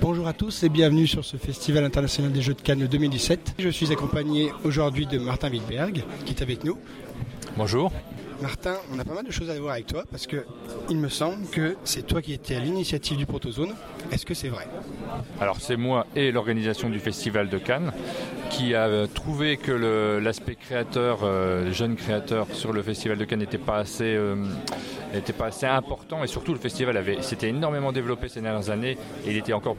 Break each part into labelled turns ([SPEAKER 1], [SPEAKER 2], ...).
[SPEAKER 1] Bonjour à tous et bienvenue sur ce Festival international des Jeux de Cannes 2017. Je suis accompagné aujourd'hui de Martin Wittberg qui est avec nous.
[SPEAKER 2] Bonjour.
[SPEAKER 1] Martin, on a pas mal de choses à voir avec toi parce que il me semble que c'est toi qui étais à l'initiative du Protozone. Est-ce que c'est vrai?
[SPEAKER 2] Alors c'est moi et l'organisation du Festival de Cannes qui a trouvé que l'aspect créateur, euh, jeune créateur sur le Festival de Cannes n'était pas assez euh, n'était pas assez important et surtout le festival avait s'était énormément développé ces dernières années et il était encore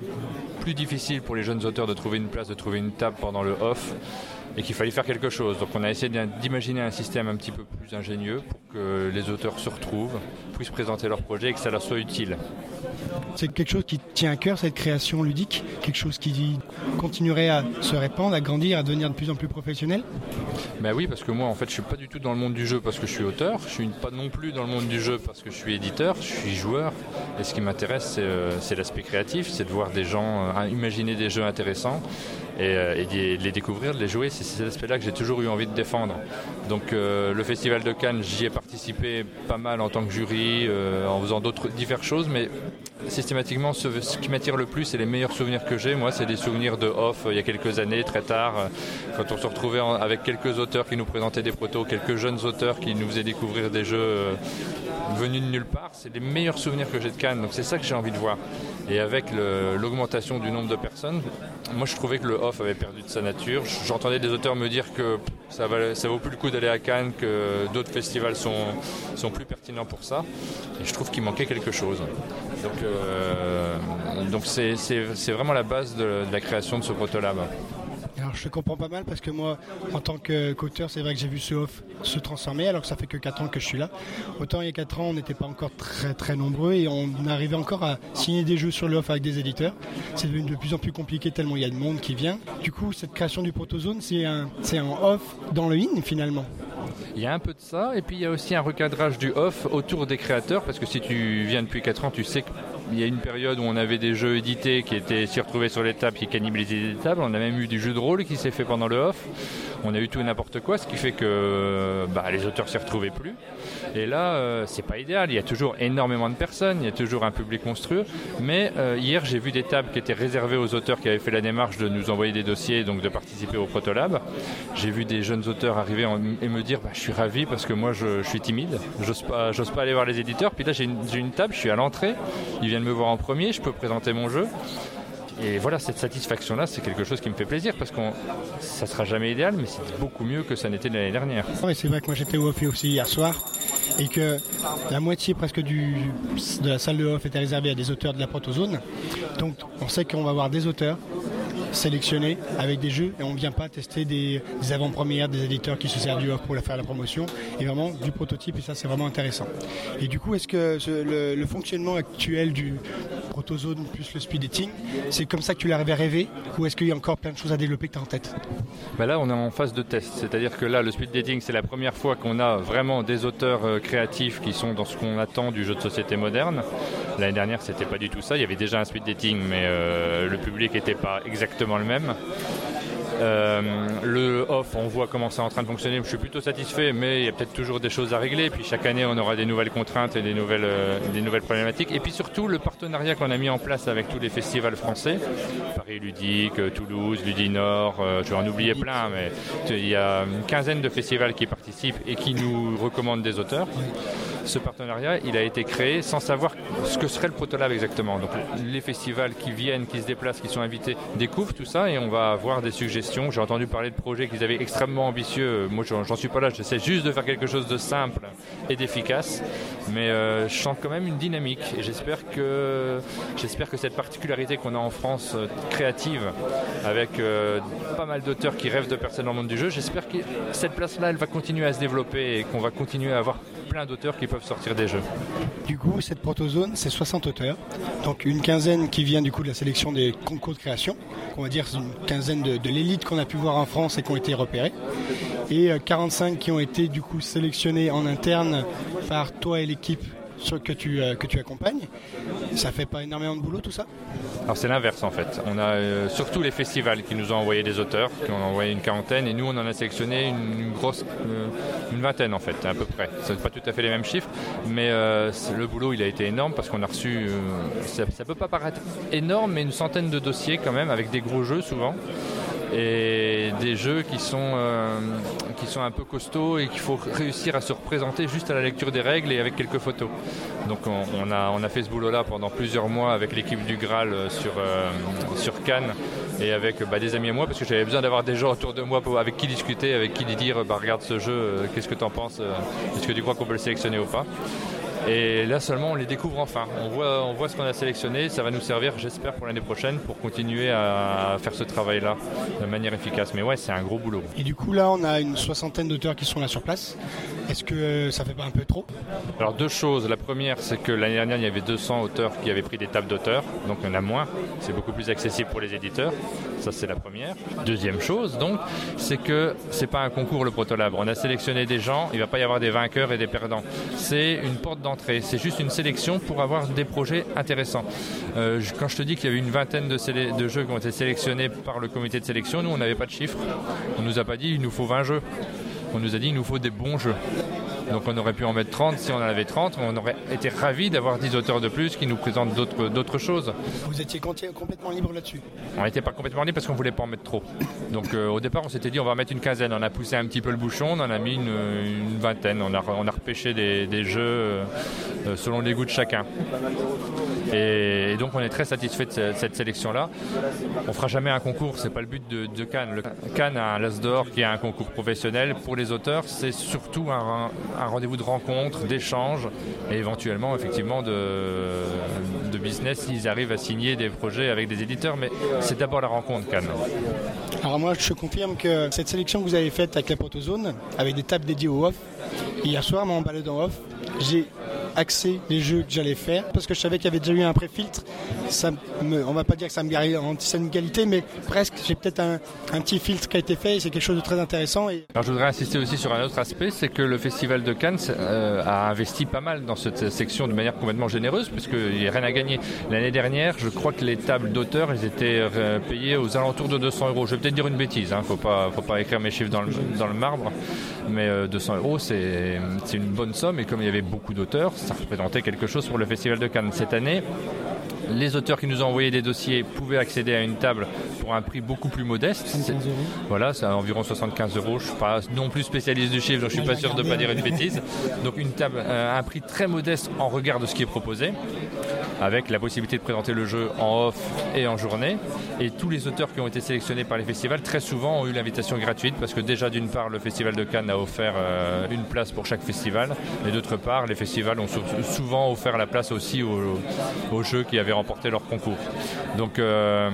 [SPEAKER 2] plus difficile pour les jeunes auteurs de trouver une place, de trouver une table pendant le off et qu'il fallait faire quelque chose. Donc on a essayé d'imaginer un système un petit peu plus ingénieux pour que les auteurs se retrouvent, puissent présenter leur projet et que ça leur soit utile.
[SPEAKER 1] C'est quelque chose qui tient à cœur, cette création ludique? Quelque chose qui continuerait à se répandre, à grandir, à devenir de plus en plus professionnel?
[SPEAKER 2] Ben oui, parce que moi en fait je suis pas du tout dans le monde du jeu parce que je suis auteur, je suis pas non plus dans le monde du jeu parce que je suis éditeur, je suis joueur. Et ce qui m'intéresse c'est euh, l'aspect créatif, c'est de voir des gens euh, imaginer des jeux intéressants et, euh, de les découvrir, de les jouer. C'est cet aspect-là que j'ai toujours eu envie de défendre. Donc euh, le Festival de Cannes, j'y ai participé pas mal en tant que jury, euh, en faisant d'autres diverses choses, mais systématiquement, ce, qui m'attire le plus et les meilleurs souvenirs que j'ai, moi, c'est des souvenirs de off il y a quelques années, très tard, quand on se retrouvait avec quelques auteurs qui nous présentaient des protos, quelques jeunes auteurs qui nous faisaient découvrir des jeux venus de nulle part. C'est les meilleurs souvenirs que j'ai de Cannes, donc c'est ça que j'ai envie de voir. Et avec l'augmentation du nombre de personnes, moi je trouvais que le off avait perdu de sa nature. J'entendais des auteurs me dire que ça, vaut plus le coup d'aller à Cannes, que d'autres festivals sont, sont plus pertinents pour ça. Et je trouve qu'il manquait quelque chose. Donc euh, donc c'est vraiment la base de, de la création de ce protolab.
[SPEAKER 1] Alors je comprends pas mal parce que moi, en tant qu'auteur, c'est vrai que j'ai vu ce off se transformer alors que ça fait que 4 ans que je suis là. Autant il y a 4 ans, on n'était pas encore très très nombreux et on arrivait encore à signer des jeux sur le off avec des éditeurs. C'est devenu de plus en plus compliqué tellement il y a de monde qui vient. Du coup, cette création du protozone, c'est un, c'est un off dans le in finalement.
[SPEAKER 2] Il y a un peu de ça, et puis il y a aussi un recadrage du off autour des créateurs, parce que si tu viens depuis 4 ans, tu sais que il y a une période où on avait des jeux édités qui étaient s'y retrouvaient sur les tables, qui cannibalisaient les tables. On a même eu du jeu de rôle qui s'est fait pendant le off. On a eu tout et n'importe quoi, ce qui fait que bah, les auteurs s'y retrouvaient plus. Et là, euh, c'est pas idéal. Il y a toujours énormément de personnes, il y a toujours un public monstrueux. Mais euh, hier, j'ai vu des tables qui étaient réservées aux auteurs qui avaient fait la démarche de nous envoyer des dossiers, donc de participer au Protolab. J'ai vu des jeunes auteurs arriver et me dire bah, Je suis ravi parce que moi, je, suis timide. J'ose pas, pas aller voir les éditeurs. Puis là, j'ai une, table, je suis à l'entrée. Viennent me voir en premier, je peux présenter mon jeu. Et voilà, cette satisfaction-là, c'est quelque chose qui me fait plaisir parce que ça sera jamais idéal, mais c'est beaucoup mieux que ça n'était l'année dernière.
[SPEAKER 1] c'est vrai que moi j'étais au off aussi hier soir et que la moitié presque du, de la salle de off était réservée à des auteurs de la protozone. Donc on sait qu'on va avoir des auteurs sélectionnés avec des jeux et on ne vient pas tester des, avant-premières des éditeurs qui se servent du off pour faire la promotion et vraiment du prototype et ça c'est vraiment intéressant. Et du coup est-ce que le, fonctionnement actuel du protozone plus le speed dating c'est comme ça que tu l'avais rêvé ou est-ce qu'il y a encore plein de choses à développer que tu as en tête
[SPEAKER 2] bah Là on est en phase de test, c'est-à-dire que là le speed dating c'est la première fois qu'on a vraiment des auteurs euh, créatifs qui sont dans ce qu'on attend du jeu de société moderne. L'année dernière c'était pas du tout ça, il y avait déjà un speed dating mais euh, le public n'était pas exactement le même. Euh, le off, on voit comment c'est en train de fonctionner. Je suis plutôt satisfait, mais il y a peut-être toujours des choses à régler. Puis chaque année, on aura des nouvelles contraintes et des nouvelles, euh, des nouvelles problématiques. Et puis surtout, le partenariat qu'on a mis en place avec tous les festivals français, Paris Ludique, Toulouse, Ludinor, euh, je vais en oublier plein, mais il y a une quinzaine de festivals qui participent et qui nous recommandent des auteurs ce partenariat, il a été créé sans savoir ce que serait le Protolab exactement. Donc les festivals qui viennent, qui se déplacent, qui sont invités, découvrent tout ça et on va avoir des suggestions. J'ai entendu parler de projets qu'ils avaient extrêmement ambitieux. Moi, j'en suis pas là. J'essaie juste de faire quelque chose de simple et d'efficace. Mais euh, je sens quand même une dynamique et j'espère que, j'espère que cette particularité qu'on a en France euh, créative, avec euh, pas mal d'auteurs qui rêvent de personnes dans le monde du jeu, j'espère que cette place-là, elle va continuer à se développer et qu'on va continuer à avoir d'auteurs qui peuvent sortir des jeux.
[SPEAKER 1] Du coup, cette protozone, c'est 60 auteurs, donc une quinzaine qui vient du coup de la sélection des concours de création, on va dire une quinzaine de, l'élite qu'on a pu voir en France et qui ont été repérés, et 45 euh, qui ont été du coup sélectionnés en interne par toi et l'équipe que tu, euh, que tu accompagnes. Ça fait pas énormément de boulot tout ça
[SPEAKER 2] Alors c'est l'inverse en fait. On a euh, surtout les festivals qui nous ont envoyé des auteurs, qui ont envoyé une quarantaine, et nous on en a sélectionné une, grosse, une vingtaine en fait, à peu près. Ce pas tout à fait les mêmes chiffres, mais le boulot il a été énorme parce qu'on a reçu, ça, ça peut pas paraître énorme, mais une centaine de dossiers quand même, avec des gros jeux souvent et des jeux qui sont, euh, qui sont un peu costauds et qu'il faut réussir à se représenter juste à la lecture des règles et avec quelques photos. Donc on, a, on a fait ce boulot-là pendant plusieurs mois avec l'équipe du Graal euh, sur, euh, sur Cannes et avec bah, des amis à moi parce que j'avais besoin d'avoir des gens autour de moi avec qui discuter, avec qui dire bah, regarde ce jeu, qu'est-ce que tu en penses, est-ce que tu crois qu'on peut le sélectionner ou pas? Et là seulement on les découvre enfin. On voit, ce qu'on a sélectionné. Ça va nous servir, j'espère, pour l'année prochaine pour continuer à faire ce travail-là de manière efficace. Mais ouais, c'est un gros boulot.
[SPEAKER 1] Et du coup, là, on a une soixantaine d'auteurs qui sont là sur place. Est-ce que ça fait pas un peu trop?
[SPEAKER 2] Alors, deux choses. La première, c'est que l'année dernière, il y avait 200 auteurs qui avaient pris des tables d'auteurs. Donc, il y en a moins. C'est beaucoup plus accessible pour les éditeurs. Ça, c'est la première. Deuxième chose, donc, c'est que c'est pas un concours le Protolab. On a sélectionné des gens. Il va pas y avoir des vainqueurs et des perdants. C'est une porte d'entrée c'est juste une sélection pour avoir des projets intéressants. Euh, quand je te dis qu'il y avait une vingtaine de, de, jeux qui ont été sélectionnés par le comité de sélection, nous on n'avait pas de chiffres. On nous a pas dit il nous faut 20 jeux. On nous a dit il nous faut des bons jeux. Donc on aurait pu en mettre 30 si on en avait 30. On aurait été ravis d'avoir 10 auteurs de plus qui nous présentent d'autres choses.
[SPEAKER 1] Vous étiez complètement libre là-dessus
[SPEAKER 2] On n'était pas complètement libre parce qu'on voulait pas en mettre trop. Donc euh, au départ on s'était dit on va mettre une quinzaine. On a poussé un petit peu le bouchon, on en a mis une, vingtaine. On a, on a repêché des, jeux euh, selon les goûts de chacun. Et, donc on est très satisfait de cette, sélection-là. On fera jamais un concours, c'est pas le but de, Cannes. Le, Cannes a un Las d'or qui est un concours professionnel. Pour les auteurs, c'est surtout un, un rendez-vous de rencontre, d'échange et éventuellement effectivement de, business s'ils arrivent à signer des projets avec des éditeurs. Mais c'est d'abord la rencontre, Cannes.
[SPEAKER 1] Alors moi, je confirme que cette sélection que vous avez faite avec la protozone, avec des tables dédiées au off, hier soir, en baladant off, j'ai axé les jeux que j'allais faire parce que je savais qu'il y avait déjà eu un pré-filtre. Ça me, on va pas dire que ça me garantit une qualité, mais presque. J'ai peut-être un, petit filtre qui a été fait c'est quelque chose de très intéressant.
[SPEAKER 2] Alors je voudrais insister aussi sur un autre aspect, c'est que le Festival de Cannes euh, a investi pas mal dans cette section de manière complètement généreuse, puisqu'il n'y a rien à gagner. L'année dernière, je crois que les tables d'auteurs, ils étaient euh, payées aux alentours de 200 euros. Je vais peut-être dire une bêtise, hein, faut pas, faut pas écrire mes chiffres dans le, dans le marbre, mais 200 euh, euros, c'est une bonne somme. Et comme il y avait beaucoup d'auteurs, ça représentait quelque chose pour le Festival de Cannes. Cette année, les auteurs qui nous ont envoyé des dossiers pouvaient accéder à une table pour un prix beaucoup plus modeste. Voilà, c'est environ 75 euros. Je ne suis pas non plus spécialiste du chiffre, donc je suis pas sûr de ne pas dire une bêtise. Donc une table, euh, un prix très modeste en regard de ce qui est proposé, avec la possibilité de présenter le jeu en off et en journée. Et tous les auteurs qui ont été sélectionnés par les festivals, très souvent, ont eu l'invitation gratuite parce que déjà d'une part, le Festival de Cannes a offert euh, une place pour chaque festival, et d'autre part, les festivals ont souvent offert la place aussi aux, jeux qui avaient remporté leur concours. Donc euh,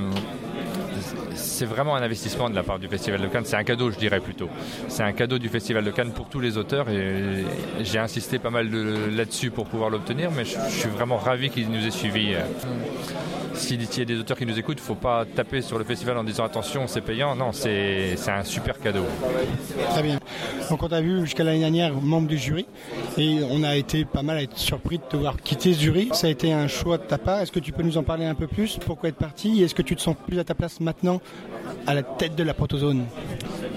[SPEAKER 2] c'est vraiment un investissement de la part du Festival de Cannes. C'est un cadeau, je dirais plutôt. C'est un cadeau du Festival de Cannes pour tous les auteurs et j'ai insisté pas mal là-dessus pour pouvoir l'obtenir, mais je, suis vraiment ravi qu'il nous ait suivis. S'il y a des auteurs qui nous écoutent, il ne faut pas taper sur le festival en disant attention, c'est payant. Non, c'est un super cadeau.
[SPEAKER 1] Très bien. Donc on t'a vu jusqu'à l'année dernière membre du jury et on a été pas mal à être surpris de te voir quitter ce jury. Ça a été un choix de ta part. Est-ce que tu peux nous en parler un peu plus? Pourquoi être parti? Est-ce que tu te sens plus à ta place maintenant à la tête de la protozone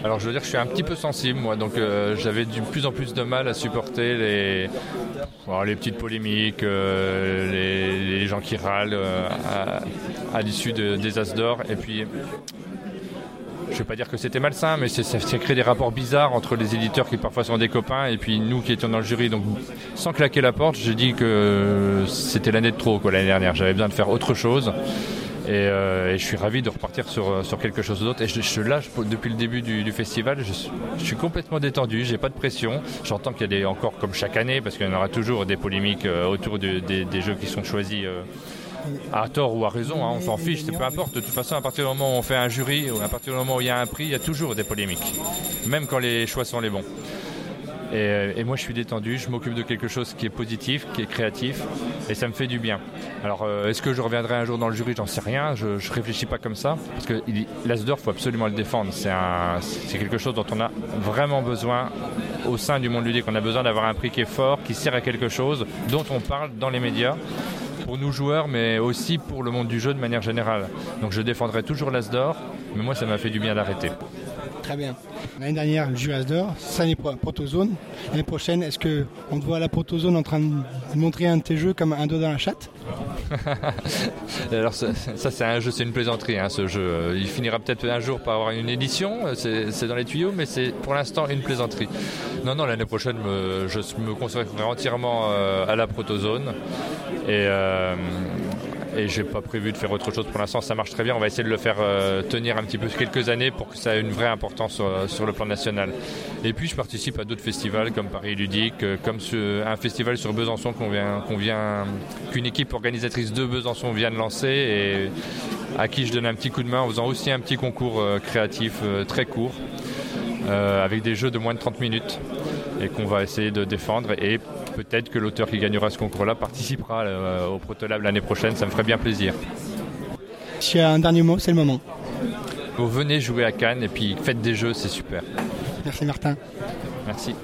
[SPEAKER 2] alors je veux dire que je suis un petit peu sensible moi, donc euh, j'avais de plus en plus de mal à supporter les, les petites polémiques, euh, les, gens qui râlent euh, à, l'issue des As d'or. Et puis je vais pas dire que c'était malsain, mais ça, crée des rapports bizarres entre les éditeurs qui parfois sont des copains et puis nous qui étions dans le jury. Donc, sans claquer la porte, j'ai dit que c'était l'année de trop l'année dernière. J'avais besoin de faire autre chose. Euh, et, je suis ravi de repartir sur, euh, sur quelque chose d'autre. Et je, je, lâche depuis le début du, festival, je, suis complètement détendu, j'ai pas de pression. J'entends qu'il y a des, encore comme chaque année, parce qu'il y en aura toujours des polémiques euh, autour des, jeux qui sont choisis. à tort ou à raison, hein, on s'en fiche, peu importe. De toute façon, à partir du moment où on fait un jury, ou à partir du moment où il y a un prix, il y a toujours des polémiques, même quand les choix sont les bons. Euh, et, moi, je suis détendu, je m'occupe de quelque chose qui est positif, qui est créatif, et ça me fait du bien. Alors, euh, est-ce que je reviendrai un jour dans le jury? J'en sais rien, je ne réfléchis pas comme ça, parce que l'Asdor, il faut absolument le défendre. C'est quelque chose dont on a vraiment besoin au sein du monde ludique. On a besoin d'avoir un prix qui est fort, qui sert à quelque chose, dont on parle dans les médias pour nous joueurs, mais aussi pour le monde du jeu de manière générale. Donc je défendrai toujours l'As d'or, mais moi ça m'a fait du bien d'arrêter.
[SPEAKER 1] Très bien. L'année dernière, le jeu As d'or, cette année Protozone. L'année prochaine, est-ce qu'on te voit à la Protozone en train de montrer un de tes jeux comme un dos dans la chatte?
[SPEAKER 2] Alors ça, c'est un jeu, c'est une plaisanterie hein, ce jeu. Il finira peut-être un jour par avoir une édition, c'est dans les tuyaux, mais c'est pour l'instant une plaisanterie. Non, non, l'année prochaine, je me consacrerai entièrement euh, à la protozone. Et, euh, et j'ai pas prévu de faire autre chose pour l'instant. Ça marche très bien. On va essayer de le faire euh, tenir un petit peu quelques années pour que ça ait une vraie importance euh, sur, le plan national. Et puis je participe à d'autres festivals comme Paris Ludique, euh, comme un festival sur Besançon qu'on vient, qu'une équipe organisatrice de Besançon vient de lancer et à qui je donne un petit coup de main en faisant aussi un petit concours créatif très court. avec des jeux de moins de 30 minutes et qu'on va essayer de défendre et peut-être que l'auteur qui gagnera ce concours-là participera euh, au Protolab l'année prochaine. Ça me ferait bien plaisir.
[SPEAKER 1] Si y a un dernier mot, c'est le moment.
[SPEAKER 2] Vous venez jouer à Cannes et puis faites des jeux, c'est super.
[SPEAKER 1] Merci Martin.
[SPEAKER 2] Merci.